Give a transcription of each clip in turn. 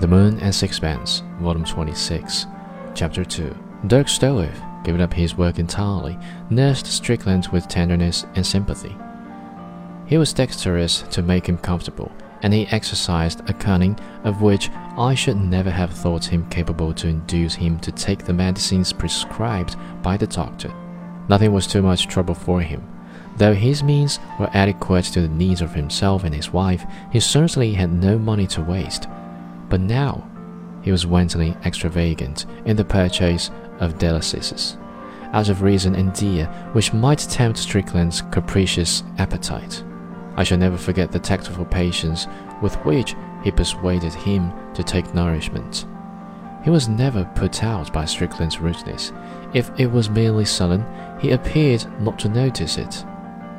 The Moon and Sixpence, Volume 26, Chapter 2. Dirk Stroeve, giving up his work entirely, nursed Strickland with tenderness and sympathy. He was dexterous to make him comfortable, and he exercised a cunning of which I should never have thought him capable to induce him to take the medicines prescribed by the doctor. Nothing was too much trouble for him. Though his means were adequate to the needs of himself and his wife, he certainly had no money to waste. But now, he was wantonly extravagant in the purchase of delicacies, out of reason and dear, which might tempt Strickland's capricious appetite. I shall never forget the tactful patience with which he persuaded him to take nourishment. He was never put out by Strickland's rudeness. If it was merely sullen, he appeared not to notice it.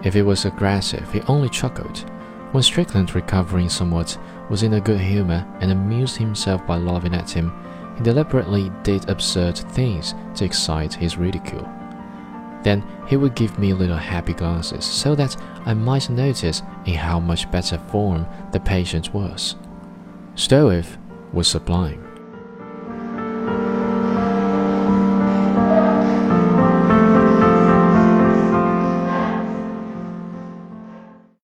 If it was aggressive, he only chuckled. When Strickland, recovering somewhat, was in a good humor and amused himself by laughing at him, he deliberately did absurd things to excite his ridicule. Then he would give me little happy glances so that I might notice in how much better form the patient was. Stroeve was sublime.